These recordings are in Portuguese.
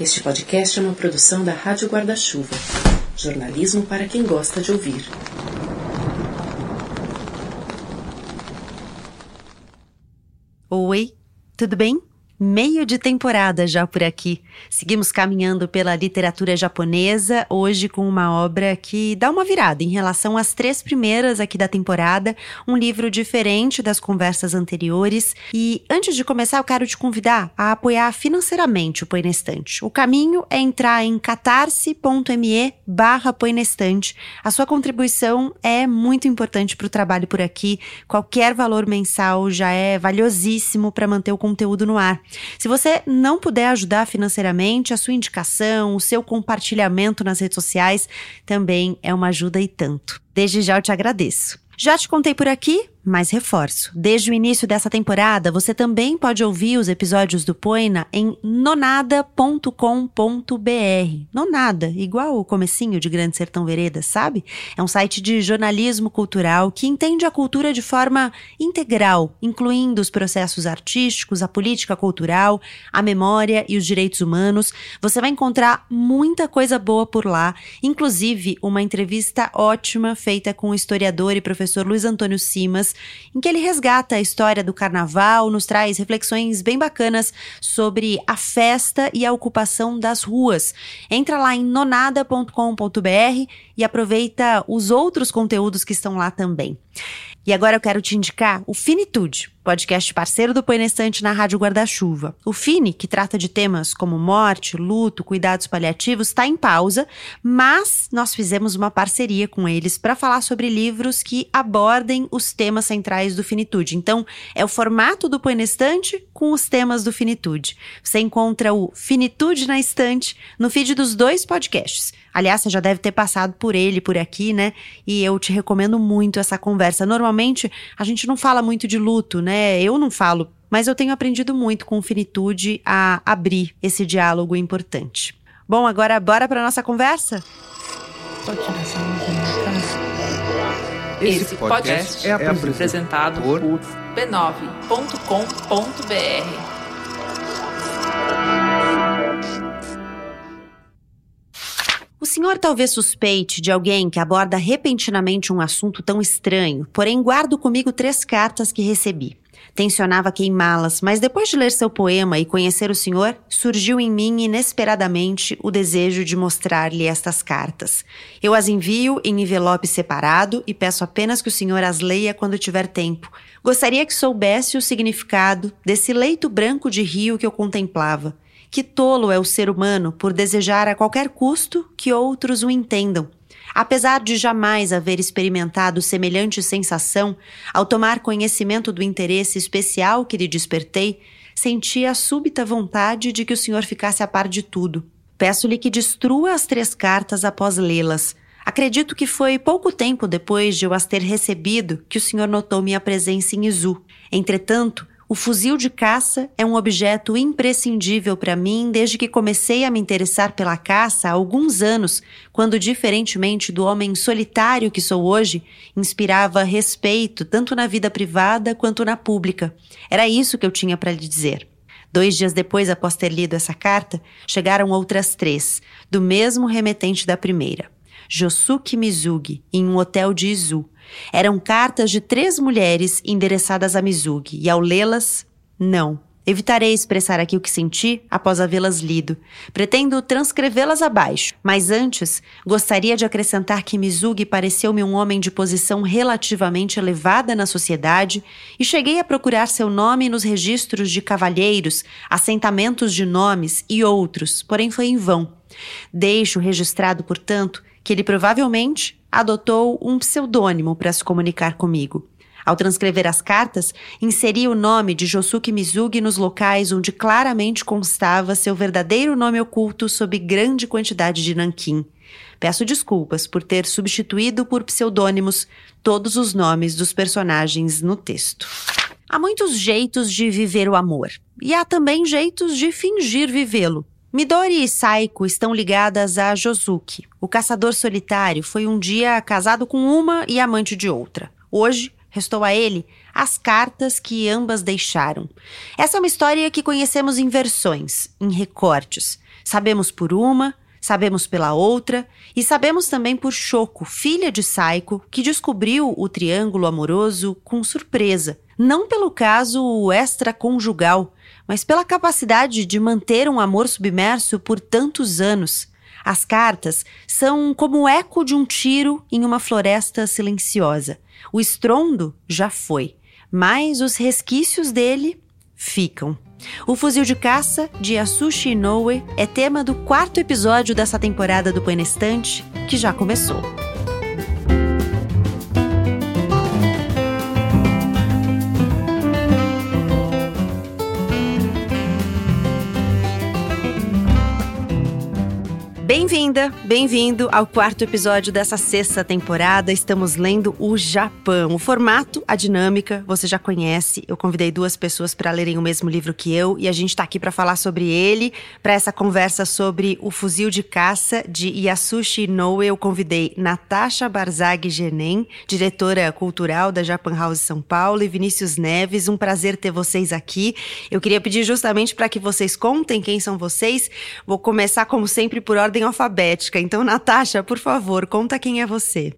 Este podcast é uma produção da Rádio Guarda-Chuva. Jornalismo para quem gosta de ouvir. Oi, tudo bem? Meio de temporada já por aqui. Seguimos caminhando pela literatura japonesa, hoje com uma obra que dá uma virada em relação às três primeiras aqui da temporada, um livro diferente das conversas anteriores. E antes de começar, eu quero te convidar a apoiar financeiramente o Põe. O caminho é entrar em catarse.me barra. A sua contribuição é muito importante para o trabalho por aqui. Qualquer valor mensal já é valiosíssimo para manter o conteúdo no ar. Se você não puder ajudar financeiramente, a sua indicação, o seu compartilhamento nas redes sociais também é uma ajuda e tanto. Desde já eu te agradeço. Já te contei por aqui, mas reforço. Desde o início dessa temporada, você também pode ouvir os episódios do Poina em nonada.com.br. Nonada, igual o comecinho de Grande Sertão Veredas, sabe? É um site de jornalismo cultural que entende a cultura de forma integral, incluindo os processos artísticos, a política cultural, a memória e os direitos humanos. Você vai encontrar muita coisa boa por lá, inclusive uma entrevista ótima feita com o historiador e professor Luiz Antônio Simas em que ele resgata a história do carnaval, nos traz reflexões bem bacanas sobre a festa e a ocupação das ruas. Entra lá em nonada.com.br e aproveita os outros conteúdos que estão lá também. E agora eu quero te indicar o Finitude, podcast parceiro do Põe na Estante na Rádio Guarda-Chuva. O Fini, que trata de temas como morte, luto, cuidados paliativos, está em pausa, mas nós fizemos uma parceria com eles para falar sobre livros que abordem os temas centrais do Finitude. Então, é o formato do Põe na Estante com os temas do Finitude. Você encontra o Finitude na Estante no feed dos dois podcasts. Aliás, você já deve ter passado por ele por aqui, né? E eu te recomendo muito essa conversa. Normalmente, a gente não fala muito de luto, né? Eu não falo, mas eu tenho aprendido muito com finitude a abrir esse diálogo importante. Bom, agora bora para nossa conversa? Esse podcast é apresentado por b9.com.br. O senhor talvez suspeite de alguém que aborda repentinamente um assunto tão estranho, porém guardo comigo três cartas que recebi. Tensionava queimá-las, mas depois de ler seu poema e conhecer o senhor, surgiu em mim inesperadamente o desejo de mostrar-lhe estas cartas. Eu as envio em envelope separado e peço apenas que o senhor as leia quando tiver tempo. Gostaria que soubesse o significado desse leito branco de rio que eu contemplava. Que tolo é o ser humano por desejar a qualquer custo que outros o entendam. Apesar de jamais haver experimentado semelhante sensação, ao tomar conhecimento do interesse especial que lhe despertei, senti a súbita vontade de que o senhor ficasse a par de tudo. Peço-lhe que destrua as três cartas após lê-las. Acredito que foi pouco tempo depois de eu as ter recebido que o senhor notou minha presença em Izu. Entretanto, o fuzil de caça é um objeto imprescindível para mim desde que comecei a me interessar pela caça há alguns anos, quando, diferentemente do homem solitário que sou hoje, inspirava respeito tanto na vida privada quanto na pública. Era isso que eu tinha para lhe dizer. Dois dias depois, após ter lido essa carta, chegaram outras três, do mesmo remetente da primeira. Josuke Mizugi, em um hotel de Izu, eram cartas de três mulheres endereçadas a Mizugi, e ao lê-las, não. Evitarei expressar aqui o que senti após havê-las lido. Pretendo transcrevê-las abaixo, mas antes gostaria de acrescentar que Mizugi pareceu-me um homem de posição relativamente elevada na sociedade e cheguei a procurar seu nome nos registros de cavalheiros, assentamentos de nomes e outros, porém foi em vão. Deixo registrado, portanto, que ele provavelmente adotou um pseudônimo para se comunicar comigo. Ao transcrever as cartas, inseri o nome de Josuke Mizugi nos locais onde claramente constava seu verdadeiro nome oculto sob grande quantidade de nanquim. Peço desculpas por ter substituído por pseudônimos todos os nomes dos personagens no texto. Há muitos jeitos de viver o amor, e há também jeitos de fingir vivê-lo. Midori e Saiko estão ligadas a Josuke. O caçador solitário foi um dia casado com uma e amante de outra. Hoje, restou a ele As Cartas que Ambas Deixaram. Essa é uma história que conhecemos em versões, em recortes. Sabemos por uma, sabemos pela outra e sabemos também por Choco, filha de Saiko, que descobriu o triângulo amoroso com surpresa. Não pelo caso extraconjugal, mas pela capacidade de manter um amor submerso por tantos anos. As cartas são como o eco de um tiro em uma floresta silenciosa. O estrondo já foi, mas os resquícios dele ficam. O fuzil de caça de Yasushi Inoue é tema do quarto episódio dessa temporada do Põe que já começou. Bem-vinda, bem-vindo ao quarto episódio dessa sexta temporada. Estamos lendo o Japão. O formato, a dinâmica, você já conhece. Eu convidei duas pessoas para lerem o mesmo livro que eu e a gente está aqui para falar sobre ele. Para essa conversa sobre o fuzil de caça de Yasushi Inoue, eu convidei Natasha Barzag Genem, diretora cultural da Japan House São Paulo, e Vinícius Neves. Um prazer ter vocês aqui. Eu queria pedir justamente para que vocês contem quem são vocês. Vou começar, como sempre, por ordem alfabética. Então, Natasha, por favor, conta quem é você.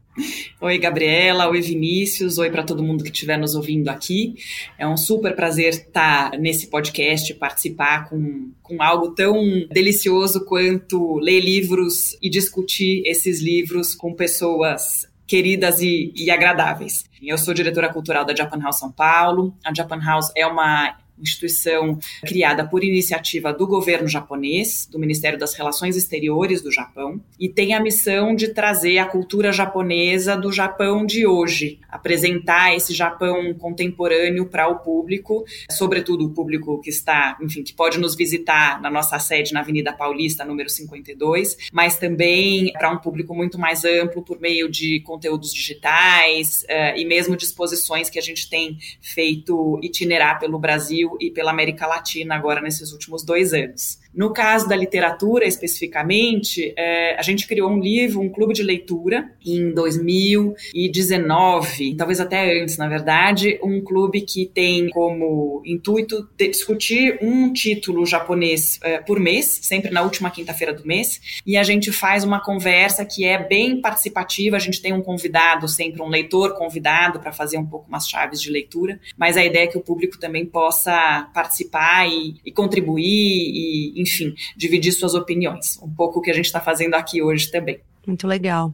Oi, Gabriela. Oi, Vinícius. Oi para todo mundo que estiver nos ouvindo aqui. É um super prazer estar nesse podcast, participar com, com algo tão delicioso quanto ler livros e discutir esses livros com pessoas queridas e, e agradáveis. Eu sou diretora cultural da Japan House São Paulo. A Japan House é uma instituição criada por iniciativa do governo japonês, do Ministério das Relações Exteriores do Japão, e tem a missão de trazer a cultura japonesa do Japão de hoje, apresentar esse Japão contemporâneo para o público, sobretudo o público que está, enfim, que pode nos visitar na nossa sede na Avenida Paulista, número 52, mas também para um público muito mais amplo por meio de conteúdos digitais uh, e mesmo disposições que a gente tem feito itinerar pelo Brasil Brasil e pela América Latina agora nesses últimos dois anos. No caso da literatura, especificamente, é, a gente criou um livro, um clube de leitura, em 2019, talvez até antes, na verdade, um clube que tem como intuito discutir um título japonês é, por mês, sempre na última quinta-feira do mês, e a gente faz uma conversa que é bem participativa, a gente tem um convidado, sempre um leitor convidado, para fazer um pouco umas chaves de leitura, mas a ideia é que o público também possa participar e, e contribuir e, enfim, dividir suas opiniões. Um pouco o que a gente está fazendo aqui hoje também. Muito legal.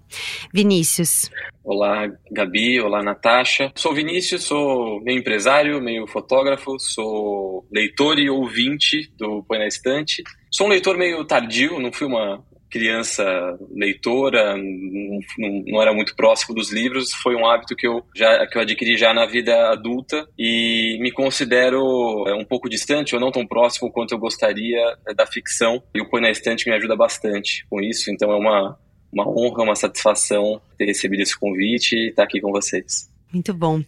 Vinícius. Olá, Gabi. Olá, Natasha. Sou Vinícius, sou meio empresário, meio fotógrafo, sou leitor e ouvinte do Põe na Estante. Sou um leitor meio tardio, não fui uma criança leitora, não, não, era muito próximo dos livros, foi um hábito que eu já que eu adquiri já na vida adulta e me considero é, um pouco distante ou não tão próximo quanto eu gostaria é, da ficção e o Põe na Estante me ajuda bastante com isso, então é uma, uma honra, uma satisfação ter recebido esse convite e estar aqui com vocês. Muito bom.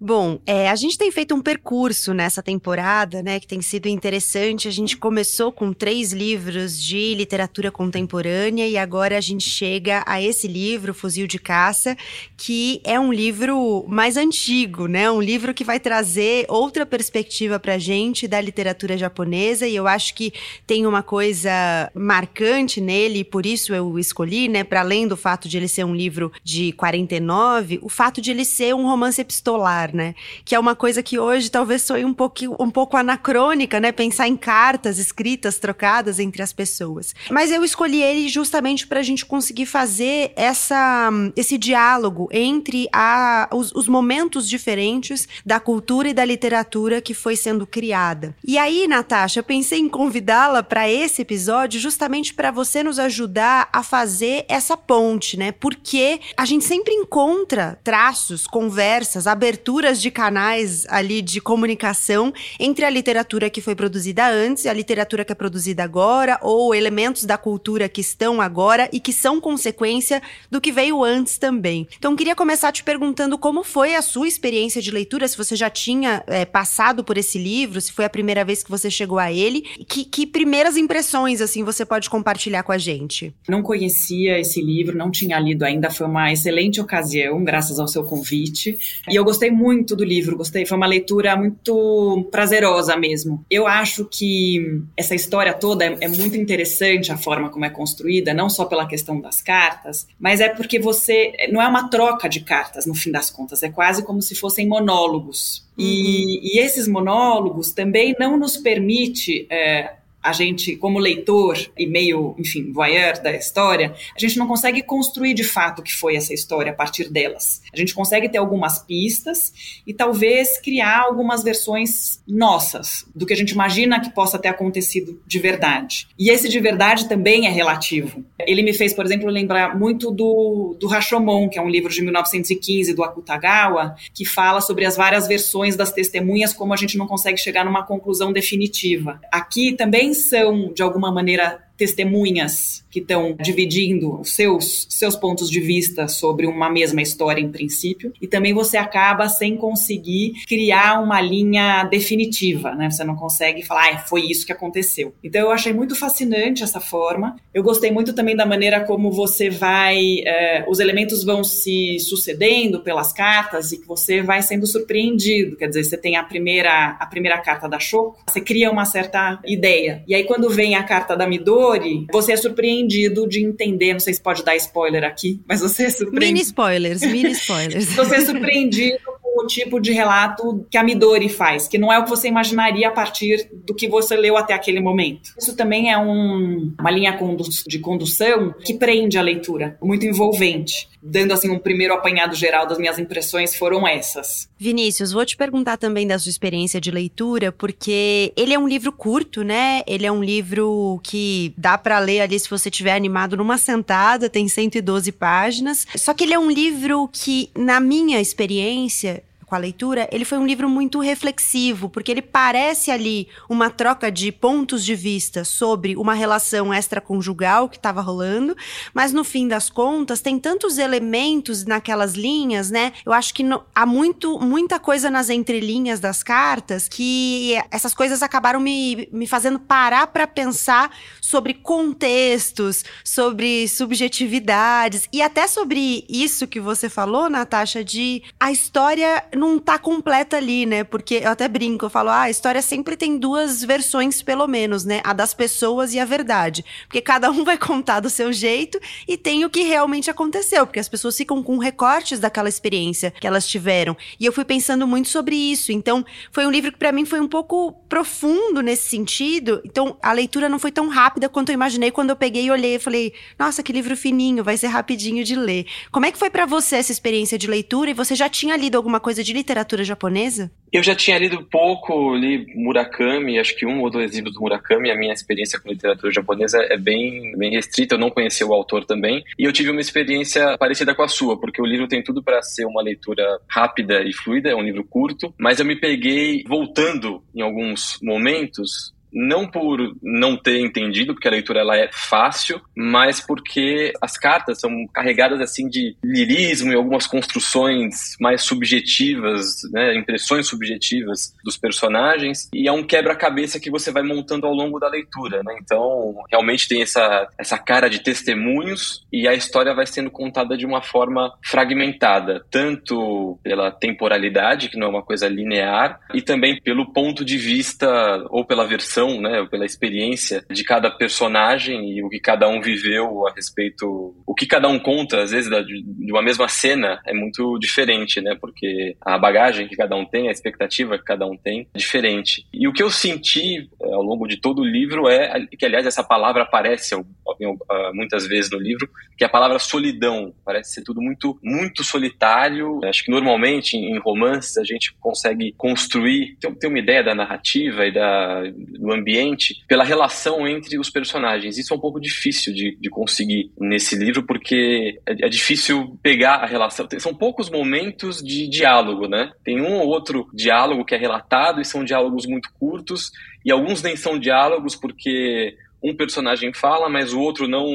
Bom, é, a gente tem feito um percurso nessa temporada, né, que tem sido interessante. A gente começou com três livros de literatura contemporânea e agora a gente chega a esse livro, Fuzil de Caça, que é um livro mais antigo, né? Um livro que vai trazer outra perspectiva pra gente da literatura japonesa e eu acho que tem uma coisa marcante nele, e por isso eu escolhi, né, para além do fato de ele ser um livro de 49, o fato de ele ser um um romance epistolar, né? Que é uma coisa que hoje talvez soe um pouco, um pouco anacrônica, né? Pensar em cartas escritas, trocadas entre as pessoas. Mas eu escolhi ele justamente para a gente conseguir fazer essa, esse diálogo entre a, os, os momentos diferentes da cultura e da literatura que foi sendo criada. E aí, Natasha, eu pensei em convidá-la para esse episódio justamente para você nos ajudar a fazer essa ponte, né? Porque a gente sempre encontra traços, conversas, conversas, aberturas de canais ali de comunicação entre a literatura que foi produzida antes e a literatura que é produzida agora, ou elementos da cultura que estão agora e que são consequência do que veio antes também. Então, queria começar te perguntando como foi a sua experiência de leitura, se você já tinha é, passado por esse livro, se foi a primeira vez que você chegou a ele, que, que primeiras impressões, assim, você pode compartilhar com a gente? Não conhecia esse livro, não tinha lido ainda, foi uma excelente ocasião, graças ao seu convite E eu gostei muito do livro, gostei, foi uma leitura muito prazerosa mesmo. Eu acho que essa história toda é, é muito interessante a forma como é construída, não só pela questão das cartas, mas é porque você não é uma troca de cartas no fim das contas, é quase como se fossem monólogos. Uhum. E, e, esses monólogos também não nos permite é, a gente, como leitor e meio, enfim, voyeur da história, a gente não consegue construir de fato o que foi essa história a partir delas. A gente consegue ter algumas pistas e talvez criar algumas versões nossas do que a gente imagina que possa ter acontecido de verdade. E esse de verdade também é relativo. Ele me fez, por exemplo, lembrar muito do, do Rashomon, que é um livro de 1915 do Akutagawa, que fala sobre as várias versões das testemunhas, como a gente não consegue chegar numa conclusão definitiva. Aqui também são, de alguma maneira, testemunhas que estão dividindo os seus, seus pontos de vista sobre uma mesma história em princípio, e também você acaba sem conseguir criar uma linha definitiva, né? Você não consegue falar, ah, foi isso que aconteceu. Então eu achei muito fascinante essa forma. Eu gostei muito também da maneira como você vai, é, os elementos vão se sucedendo pelas cartas e que você vai sendo surpreendido. Quer dizer, você tem a primeira, a primeira carta da Choco, você cria uma certa ideia. E aí quando vem a carta da Midori, você é surpreendido surpreendido de entender, não sei se pode dar spoiler aqui, mas você é surpreendido. Mini spoilers, mini spoilers. você é surpreendido tipo de relato que a Midori faz, que não é o que você imaginaria a partir do que você leu até aquele momento. Isso também é um, uma linha de condução que prende a leitura, muito envolvente. Dando assim um primeiro apanhado geral das minhas impressões foram essas. Vinícius, vou te perguntar também da sua experiência de leitura, porque ele é um livro curto, né? Ele é um livro que dá para ler ali se você estiver animado numa sentada, tem 112 páginas. Só que ele é um livro que, na minha experiência, com a leitura, ele foi um livro muito reflexivo, porque ele parece ali uma troca de pontos de vista sobre uma relação extraconjugal que estava rolando, mas no fim das contas tem tantos elementos naquelas linhas, né? Eu acho que no, há muito, muita coisa nas entrelinhas das cartas que essas coisas acabaram me, me fazendo parar para pensar sobre contextos, sobre subjetividades e até sobre isso que você falou, Natasha, de a história não tá completa ali, né? Porque eu até brinco, eu falo, ah, a história sempre tem duas versões, pelo menos, né? A das pessoas e a verdade. Porque cada um vai contar do seu jeito e tem o que realmente aconteceu, porque as pessoas ficam com recortes daquela experiência que elas tiveram. E eu fui pensando muito sobre isso. Então, foi um livro que para mim foi um pouco profundo nesse sentido. Então, a leitura não foi tão rápida quanto eu imaginei quando eu peguei e olhei e falei: "Nossa, que livro fininho, vai ser rapidinho de ler". Como é que foi para você essa experiência de leitura e você já tinha lido alguma coisa de literatura japonesa? Eu já tinha lido pouco, li Murakami, acho que um ou dois livros do Murakami. A minha experiência com literatura japonesa é bem, bem restrita, eu não conhecia o autor também. E eu tive uma experiência parecida com a sua, porque o livro tem tudo para ser uma leitura rápida e fluida, é um livro curto, mas eu me peguei voltando em alguns momentos não por não ter entendido, porque a leitura ela é fácil, mas porque as cartas são carregadas assim de lirismo e algumas construções mais subjetivas, né, impressões subjetivas dos personagens, e é um quebra-cabeça que você vai montando ao longo da leitura, né? Então, realmente tem essa essa cara de testemunhos e a história vai sendo contada de uma forma fragmentada, tanto pela temporalidade, que não é uma coisa linear, e também pelo ponto de vista ou pela versão né, pela experiência de cada personagem e o que cada um viveu a respeito, o que cada um conta, às vezes, de uma mesma cena é muito diferente, né, porque a bagagem que cada um tem, a expectativa que cada um tem é diferente. E o que eu senti é, ao longo de todo o livro é que, aliás, essa palavra aparece muitas vezes no livro, que é a palavra solidão. Parece ser tudo muito, muito solitário. Acho que normalmente em romances a gente consegue construir, ter uma ideia da narrativa e da, do ambiente pela relação entre os personagens. Isso é um pouco difícil de, de conseguir nesse livro, porque é, é, difícil pegar a relação. São poucos momentos de diálogo, né? Tem um ou outro diálogo que é relatado e são diálogos muito curtos, e alguns nem são diálogos porque um personagem fala, mas o outro não,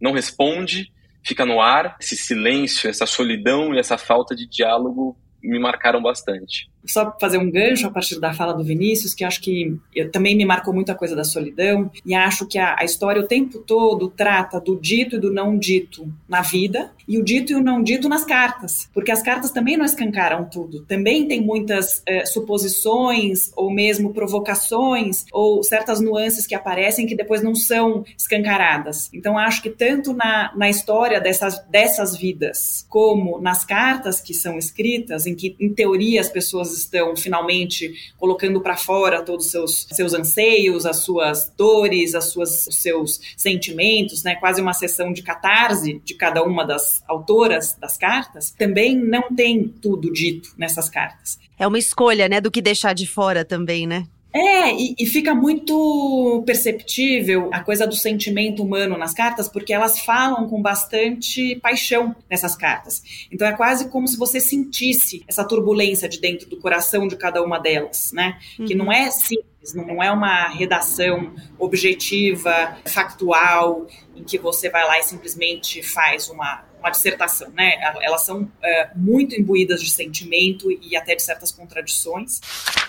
não responde, fica no ar. Esse silêncio, essa solidão e essa falta de diálogo me marcaram bastante. Só fazer um gancho a partir da fala do Vinícius, que acho que eu, também me marcou muito a coisa da solidão, e acho que a, a, história o tempo todo trata do dito e do não dito na vida, e o dito e o não dito nas cartas, porque as cartas também não escancaram tudo, também tem muitas é, suposições, ou mesmo provocações, ou certas nuances que aparecem que depois não são escancaradas. Então acho que tanto na, na história dessas, dessas vidas, como nas cartas que são escritas, em que, em teoria, as pessoas estão finalmente colocando para fora todos os seus, seus anseios, as suas dores, as suas, os seus sentimentos, né? quase uma sessão de catarse de cada uma das autoras das cartas, também não tem tudo dito nessas cartas. É uma escolha, né, do que deixar de fora também, né? É, e, e, fica muito perceptível a coisa do sentimento humano nas cartas, porque elas falam com bastante paixão nessas cartas. Então é quase como se você sentisse essa turbulência de dentro do coração de cada uma delas, né? Uhum. Que não é simples, não é uma redação objetiva, factual, em que você vai lá e simplesmente faz uma uma dissertação, né? Elas são é, muito imbuídas de sentimento e até de certas contradições.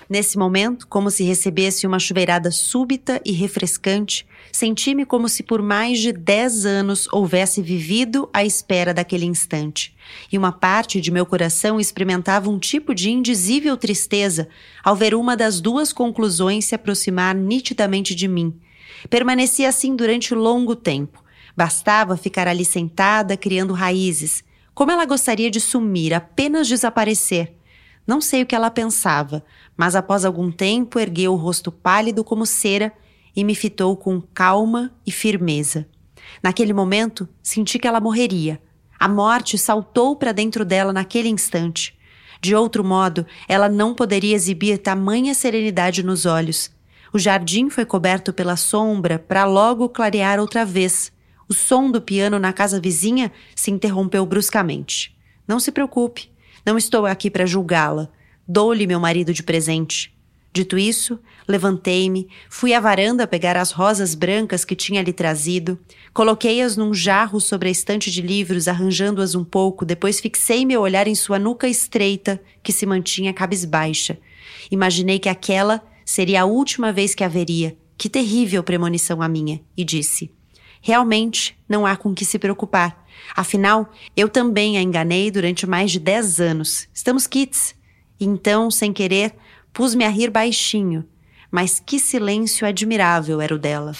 Nesse momento, como se recebesse uma chuveirada súbita e refrescante, senti-me como se por mais de dez anos houvesse vivido à espera daquele instante. E uma parte de meu coração experimentava um tipo de indizível tristeza ao ver uma das duas conclusões se aproximar nitidamente de mim. Permaneci assim durante longo tempo Bastava ficar ali sentada, criando raízes. Como ela gostaria de sumir, apenas desaparecer. Não sei o que ela pensava, mas após algum tempo ergueu o rosto pálido como cera e me fitou com calma e firmeza. Naquele momento, senti que ela morreria. A morte saltou para dentro dela naquele instante. De outro modo, ela não poderia exibir tamanha serenidade nos olhos. O jardim foi coberto pela sombra para logo clarear outra vez. O som do piano na casa vizinha se interrompeu bruscamente. Não se preocupe, não estou aqui para julgá-la. Dou-lhe meu marido de presente. Dito isso, levantei-me, fui à varanda pegar as rosas brancas que tinha lhe trazido, coloquei-as num jarro sobre a estante de livros, arranjando-as um pouco, depois fixei meu olhar em sua nuca estreita, que se mantinha cabisbaixa. Imaginei que aquela seria a última vez que a veria. Que terrível premonição a minha! E disse: Realmente não há com que se preocupar. Afinal, eu também a enganei durante mais de dez anos. Estamos kits. Então, sem querer, pus-me a rir baixinho. Mas que silêncio admirável era o dela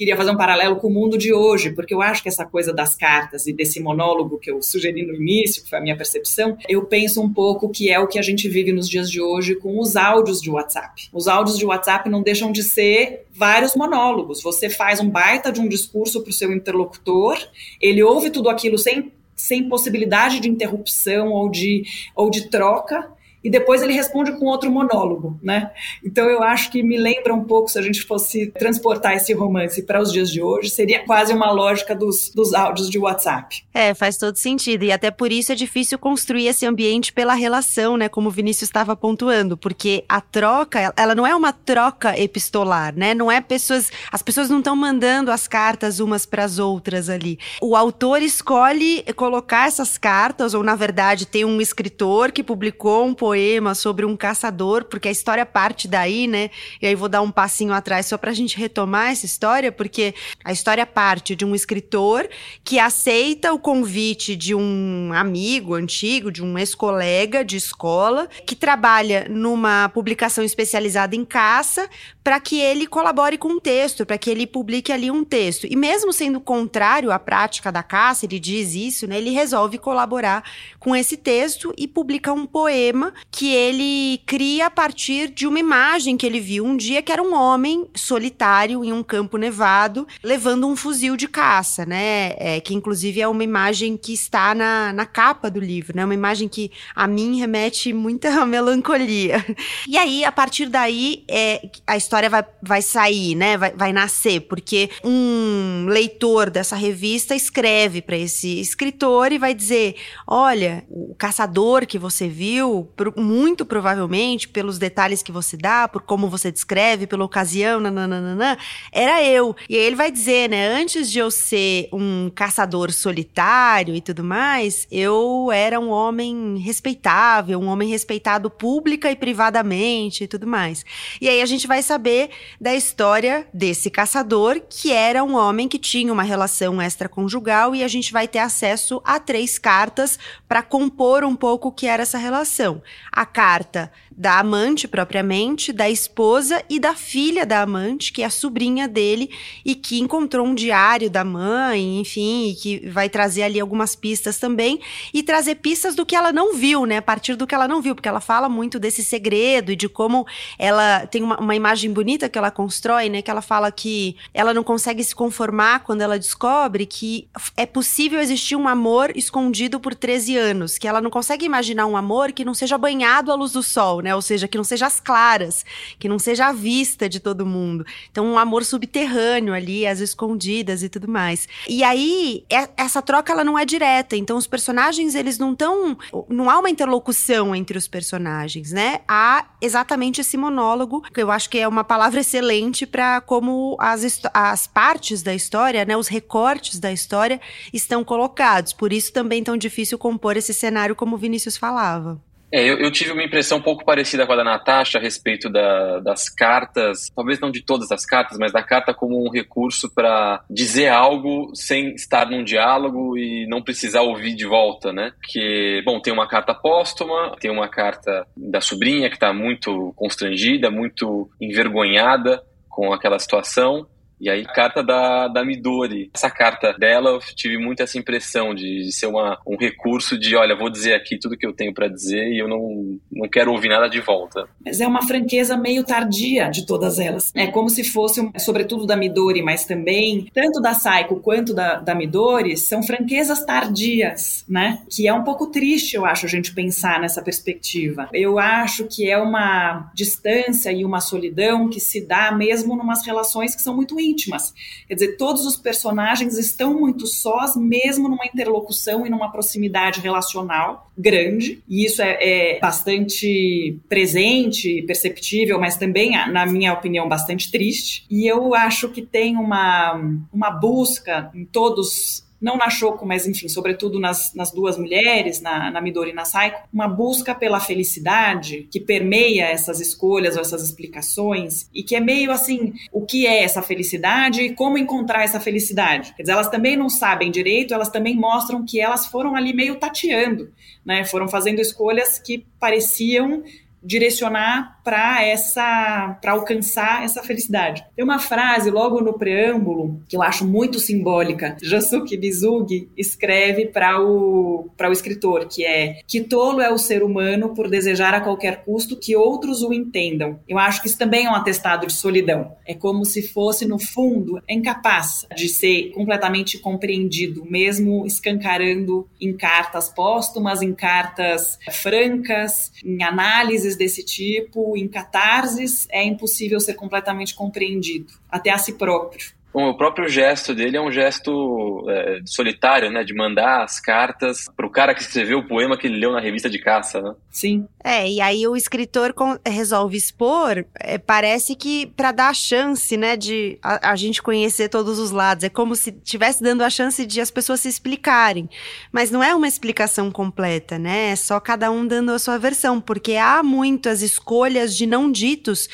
queria fazer um paralelo com o mundo de hoje, porque eu acho que essa coisa das cartas e desse monólogo que eu sugeri no início, que foi a minha percepção, eu penso um pouco que é o que a gente vive nos dias de hoje com os áudios de WhatsApp. Os áudios de WhatsApp não deixam de ser vários monólogos. Você faz um baita de um discurso para o seu interlocutor, ele ouve tudo aquilo sem sem possibilidade de interrupção ou de, ou de troca, e depois ele responde com outro monólogo, né? Então eu acho que me lembra um pouco, se a gente fosse transportar esse romance para os dias de hoje, seria quase uma lógica dos, dos áudios de WhatsApp. É, faz todo sentido. E até por isso é difícil construir esse ambiente pela relação, né? Como o Vinícius estava pontuando, porque a troca, ela não é uma troca epistolar, né? Não é pessoas. As pessoas não estão mandando as cartas umas para as outras ali. O autor escolhe colocar essas cartas, ou na verdade tem um escritor que publicou um poema poema sobre um caçador, porque a história parte daí, né? E aí vou dar um passinho atrás só pra gente retomar essa história, porque a história parte de um escritor que aceita o convite de um amigo antigo, de um ex-colega de escola, que trabalha numa publicação especializada em caça, para que ele colabore com um texto, para que ele publique ali um texto. E mesmo sendo contrário à prática da caça, ele diz isso, né? Ele resolve colaborar com esse texto e publica um poema que ele cria a partir de uma imagem que ele viu um dia que era um homem solitário em um campo nevado levando um fuzil de caça, né? É, que inclusive é uma imagem que está na, na capa do livro, né? Uma imagem que a mim remete muita melancolia. E aí, a partir daí, é, a história vai, vai sair, né? Vai, vai nascer, porque um leitor dessa revista escreve para esse escritor e vai dizer: olha, o caçador que você viu, muito provavelmente, pelos detalhes que você dá, por como você descreve, pela ocasião, nananana, era eu. E aí ele vai dizer, né? Antes de eu ser um caçador solitário e tudo mais, eu era um homem respeitável, um homem respeitado pública e privadamente e tudo mais. E aí a gente vai saber da história desse caçador, que era um homem que tinha uma relação extraconjugal, e a gente vai ter acesso a três cartas para compor um pouco o que era essa relação. A carta da amante propriamente, da esposa e da filha da amante, que é a sobrinha dele e que encontrou um diário da mãe, enfim, e que vai trazer ali algumas pistas também e trazer pistas do que ela não viu, né? A partir do que ela não viu, porque ela fala muito desse segredo e de como ela tem uma, uma imagem bonita que ela constrói, né? Que ela fala que ela não consegue se conformar quando ela descobre que é possível existir um amor escondido por 13 anos, que ela não consegue imaginar um amor que não seja banhado à luz do sol, né? Ou seja, que não seja as claras, que não seja a vista de todo mundo. Então, um amor subterrâneo ali, as escondidas e tudo mais. E aí, é, essa troca ela não é direta. Então, os personagens, eles não estão. Não há uma interlocução entre os personagens, né? Há exatamente esse monólogo, que eu acho que é uma palavra excelente para como as, as partes da história, né? Os recortes da história estão colocados. Por isso também tão difícil compor esse cenário, como o Vinícius falava. É, eu, eu, tive uma impressão um pouco parecida com a da Natasha a respeito da, das cartas, talvez não de todas as cartas, mas da carta como um recurso para dizer algo sem estar num diálogo e não precisar ouvir de volta, né? Que, bom, tem uma carta póstuma, tem uma carta da sobrinha que está muito constrangida, muito envergonhada com aquela situação, e aí, carta da, da Midori. Essa carta dela, eu tive muito essa impressão de, de ser uma, um recurso de, olha, vou dizer aqui tudo que eu tenho para dizer e eu não, não quero ouvir nada de volta. Mas é uma franqueza meio tardia de todas elas. É como se fosse, sobretudo da Midori, mas também, tanto da Saiko quanto da, da Midori, são franquezas tardias, né? Que é um pouco triste, eu acho, a gente pensar nessa perspectiva. Eu acho que é uma distância e uma solidão que se dá mesmo numas relações que são muito íntimas íntimas. Quer dizer, todos os personagens estão muito sós, mesmo numa interlocução e numa proximidade relacional grande, e isso é, é bastante presente, perceptível, mas também, na minha opinião, bastante triste. E eu acho que tem uma, uma busca em todos não na Shoko, mas enfim, sobretudo nas, nas duas mulheres, na, na Midori e na Saiko, uma busca pela felicidade que permeia essas escolhas ou essas explicações e que é meio assim, o que é essa felicidade e como encontrar essa felicidade. Quer dizer, elas também não sabem direito, elas também mostram que elas foram ali meio tateando, né? Foram fazendo escolhas que pareciam direcionar para essa para alcançar essa felicidade. Tem uma frase logo no preâmbulo que eu acho muito simbólica. Josuke Mizugi escreve para o para o escritor que é que tolo é o ser humano por desejar a qualquer custo que outros o entendam. Eu acho que isso também é um atestado de solidão. É como se fosse no fundo incapaz de ser completamente compreendido, mesmo escancarando em cartas póstumas, em cartas francas, em análises desse tipo em catarses, é impossível ser completamente compreendido, até a si próprio. Bom, o próprio gesto dele é um gesto é, solitário, né? De mandar as cartas para o cara que escreveu o poema que ele leu na revista de caça, né? Sim. É, e aí o escritor resolve expor, é, parece que para dar a chance, né, de a, a, gente conhecer todos os lados. É como se estivesse dando a chance de as pessoas se explicarem. Mas não é uma explicação completa, né? É só cada um dando a sua versão, porque há muitas escolhas de não ditos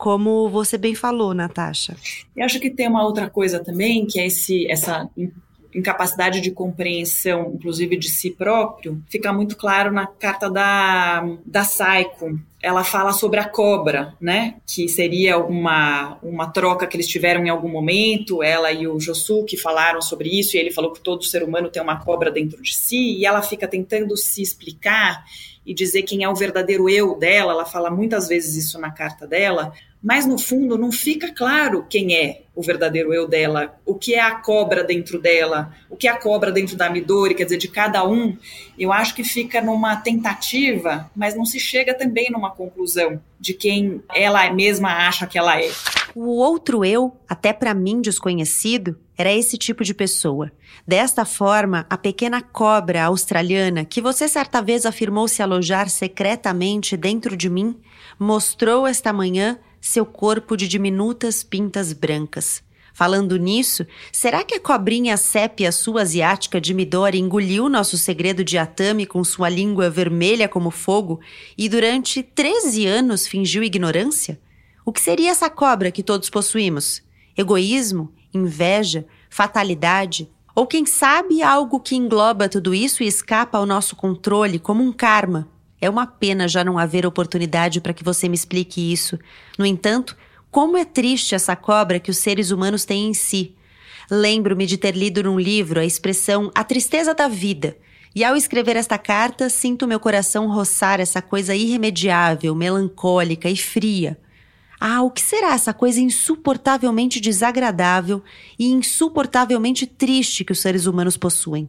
como você bem falou, Natasha. E acho que tem uma outra coisa também, que é esse, essa incapacidade de compreensão, inclusive de si próprio, fica muito claro na carta da, da Saiko. Ela fala sobre a cobra, né? Que seria uma, uma troca que eles tiveram em algum momento. Ela e o Josuke falaram sobre isso, e ele falou que todo ser humano tem uma cobra dentro de si, e ela fica tentando se explicar e dizer quem é o verdadeiro eu dela. Ela fala muitas vezes isso na carta dela, mas no fundo não fica claro quem é o verdadeiro eu dela, o que é a cobra dentro dela, o que é a cobra dentro da Midori, quer dizer, de cada um. Eu acho que fica numa tentativa, mas não se chega também numa conclusão de quem ela mesma acha que ela é. O outro eu, até para mim desconhecido, era esse tipo de pessoa. Desta forma, a pequena cobra australiana, que você certa vez afirmou se alojar secretamente dentro de mim, mostrou esta manhã seu corpo de diminutas pintas brancas. Falando nisso, será que a cobrinha sépia sua asiática de Midori engoliu nosso segredo de Atami com sua língua vermelha como fogo e durante 13 anos fingiu ignorância? O que seria essa cobra que todos possuímos? Egoísmo? Inveja? Fatalidade? Ou quem sabe algo que engloba tudo isso e escapa ao nosso controle como um karma? É uma pena já não haver oportunidade para que você me explique isso. No entanto, como é triste essa cobra que os seres humanos têm em si. Lembro-me de ter lido num livro a expressão a tristeza da vida. E ao escrever esta carta, sinto meu coração roçar essa coisa irremediável, melancólica e fria. Ah, o que será essa coisa insuportavelmente desagradável e insuportavelmente triste que os seres humanos possuem?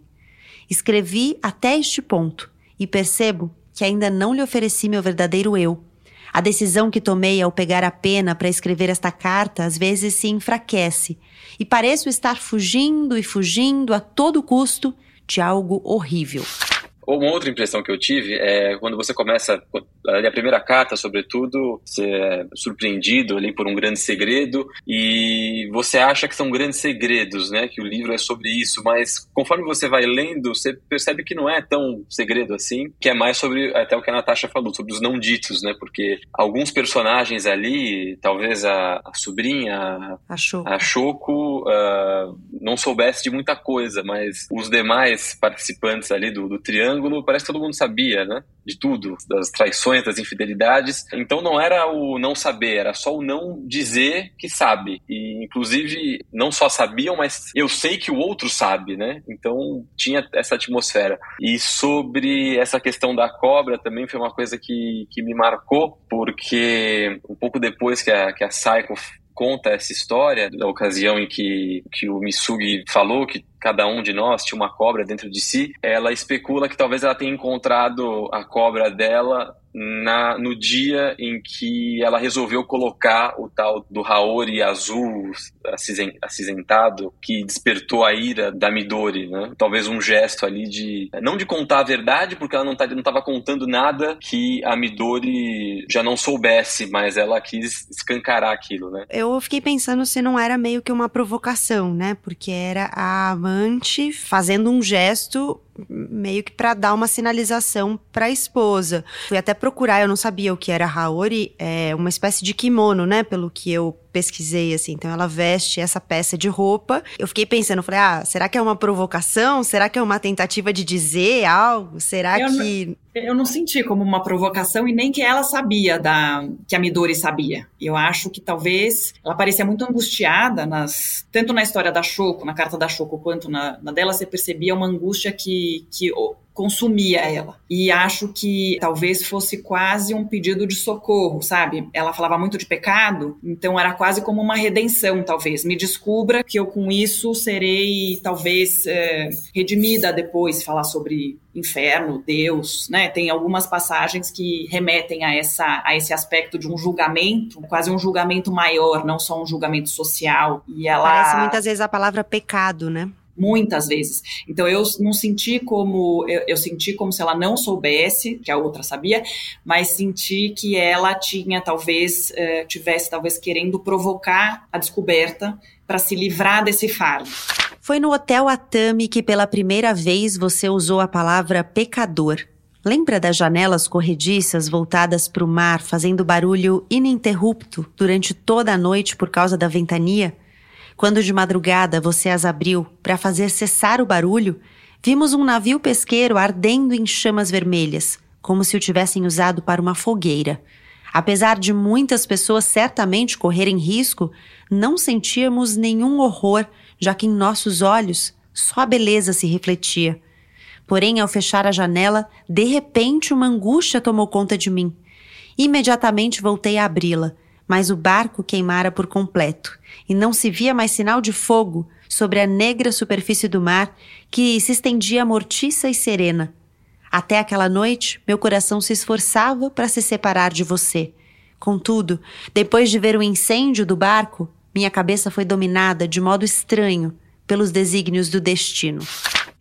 Escrevi até este ponto e percebo que ainda não lhe ofereci meu verdadeiro eu. A decisão que tomei ao pegar a pena para escrever esta carta às vezes se enfraquece e pareço estar fugindo e fugindo a todo custo de algo horrível. Uma outra impressão que eu tive é quando você começa ali a primeira carta, sobretudo, você é surpreendido ali por um grande segredo e você acha que são grandes segredos, né? Que o livro é sobre isso, mas conforme você vai lendo, você percebe que não é tão segredo assim, que é mais sobre até o que a Natasha falou, sobre os não ditos, né? Porque alguns personagens ali, talvez a, a sobrinha, a Choco, a Choco uh, não soubesse de muita coisa, mas os demais participantes ali do, do triângulo triângulo, parece que todo mundo sabia, né? De tudo, das traições, das infidelidades. Então não era o não saber, era só o não dizer que sabe. E inclusive não só sabiam, mas eu sei que o outro sabe, né? Então tinha essa atmosfera. E sobre essa questão da cobra também foi uma coisa que, que me marcou, porque um pouco depois que a, que a Psycho conta essa história da ocasião em que, que o Misugi falou que cada um de nós tinha uma cobra dentro de si, ela especula que talvez ela tenha encontrado a cobra dela na, no dia em que ela resolveu colocar o tal do Haori azul acinzentado que despertou a ira da Midori, né? Talvez um gesto ali de não de contar a verdade, porque ela não tá, estava contando nada que a Midori já não soubesse, mas ela quis escancarar aquilo, né? Eu fiquei pensando se não era meio que uma provocação, né? Porque era a amante fazendo um gesto meio que para dar uma sinalização para a esposa. Fui até procurar, eu não sabia o que era haori, é uma espécie de kimono, né, pelo que eu pesquisei assim. Então ela veste essa peça de roupa. Eu fiquei pensando, falei: "Ah, será que é uma provocação? Será que é uma tentativa de dizer algo? Será eu que não, eu não senti como uma provocação e nem que ela sabia da que a Midori sabia. Eu acho que talvez ela parecia muito angustiada nas tanto na história da Shoko, na carta da Shoko, quanto na, na dela você percebia uma angústia que que consumia ela. E acho que talvez fosse quase um pedido de socorro, sabe? Ela falava muito de pecado, então era quase como uma redenção, talvez. Me descubra que eu com isso serei talvez é, redimida depois, falar sobre inferno, Deus, né? Tem algumas passagens que remetem a essa a esse aspecto de um julgamento, quase um julgamento maior, não só um julgamento social. E ela Parece muitas vezes a palavra pecado, né? Muitas vezes. Então eu não senti como eu, eu, senti como se ela não soubesse que a outra sabia, mas senti que ela tinha talvez eh, tivesse talvez querendo provocar a descoberta para se livrar desse fardo. Foi no Hotel Atami que pela primeira vez você usou a palavra pecador. Lembra das janelas corrediças voltadas para o mar, fazendo barulho ininterrupto durante toda a noite por causa da ventania? Quando de madrugada você as abriu para fazer cessar o barulho, vimos um navio pesqueiro ardendo em chamas vermelhas, como se o tivessem usado para uma fogueira. Apesar de muitas pessoas certamente correrem risco, não sentíamos nenhum horror, já que em nossos olhos só a beleza se refletia. Porém, ao fechar a janela, de repente uma angústia tomou conta de mim. Imediatamente voltei a abri-la, mas o barco queimara por completo, e não se via mais sinal de fogo sobre a negra superfície do mar que se estendia mortiça e serena. Até aquela noite, meu coração se esforçava para se separar de você. Contudo, depois de ver o incêndio do barco, minha cabeça foi dominada de modo estranho pelos desígnios do destino.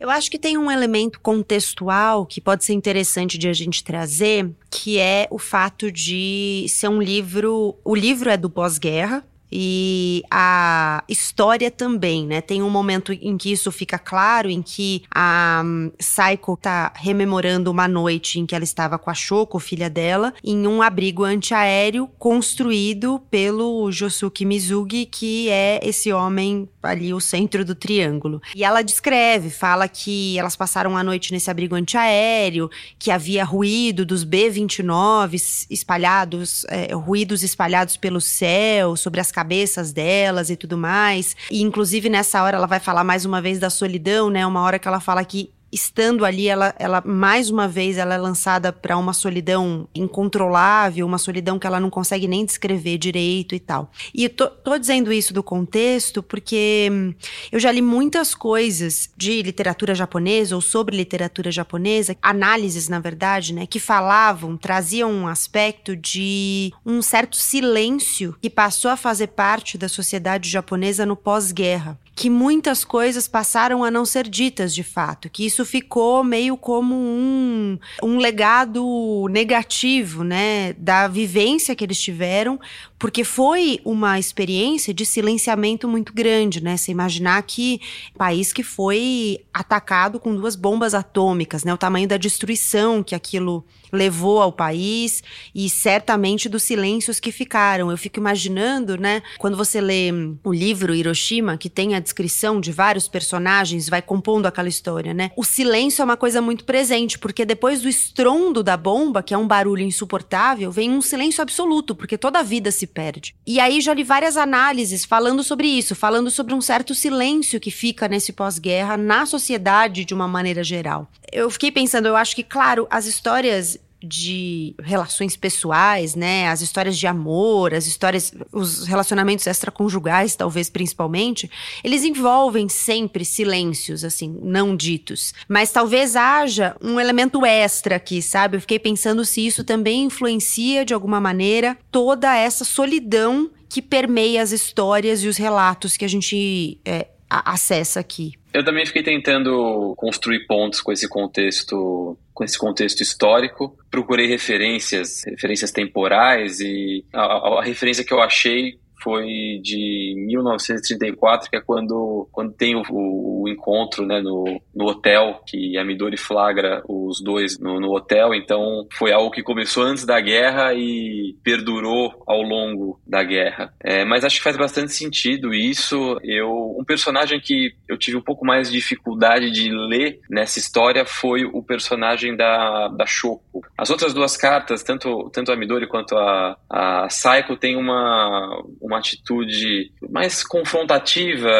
Eu acho que tem um elemento contextual que pode ser interessante de a gente trazer, que é o fato de ser um livro. O livro é do pós-guerra, e a história também, né? Tem um momento em que isso fica claro, em que a um, Saiko tá rememorando uma noite em que ela estava com a Shoko, filha dela, em um abrigo antiaéreo construído pelo Josuke Mizugi, que é esse homem ali, o centro do triângulo. E ela descreve, fala que elas passaram a noite nesse abrigo antiaéreo, que havia ruído dos B-29 espalhados, é, ruídos espalhados pelo céu, sobre as cabeças delas e tudo mais. E inclusive nessa hora ela vai falar mais uma vez da solidão, né? Uma hora que ela fala que estando ali, ela, ela mais uma vez ela é lançada para uma solidão incontrolável, uma solidão que ela não consegue nem descrever direito e tal. E tô, tô dizendo isso do contexto porque hum, eu já li muitas coisas de literatura japonesa ou sobre literatura japonesa, análises na verdade, né, que falavam, traziam um aspecto de um certo silêncio que passou a fazer parte da sociedade japonesa no pós-guerra que muitas coisas passaram a não ser ditas de fato, que isso ficou meio como um, um legado negativo, né, da vivência que eles tiveram, porque foi uma experiência de silenciamento muito grande, né? Você imaginar que país que foi atacado com duas bombas atômicas, né? O tamanho da destruição que aquilo levou ao país e certamente dos silêncios que ficaram. Eu fico imaginando, né, quando você lê o livro Hiroshima, que tem a descrição de vários personagens, vai compondo aquela história, né? O silêncio é uma coisa muito presente, porque depois do estrondo da bomba, que é um barulho insuportável, vem um silêncio absoluto, porque toda a vida se perde. E aí já li várias análises falando sobre isso, falando sobre um certo silêncio que fica nesse pós-guerra na sociedade de uma maneira geral. Eu fiquei pensando, eu acho que, claro, as histórias de relações pessoais, né? As histórias de amor, as histórias, os relacionamentos extraconjugais, talvez principalmente, eles envolvem sempre silêncios, assim, não ditos. Mas talvez haja um elemento extra aqui, sabe? Eu fiquei pensando se isso também influencia de alguma maneira toda essa solidão que permeia as histórias e os relatos que a gente é, acessa aqui. Eu também fiquei tentando construir pontos com esse contexto, com esse contexto histórico. Procurei referências, referências temporais e a, a, a referência que eu achei foi de 1934, que é quando, quando tem o, o, encontro né, no, no hotel, que a Midori flagra os dois no, no, hotel. Então, foi algo que começou antes da guerra e perdurou ao longo da guerra. É, mas acho que faz bastante sentido isso. Eu, um personagem que eu tive um pouco mais de dificuldade de ler nessa história foi o personagem da, da Shoko. As outras duas cartas, tanto, tanto a Midori quanto a, a Saiko, tem uma uma atitude mais confrontativa.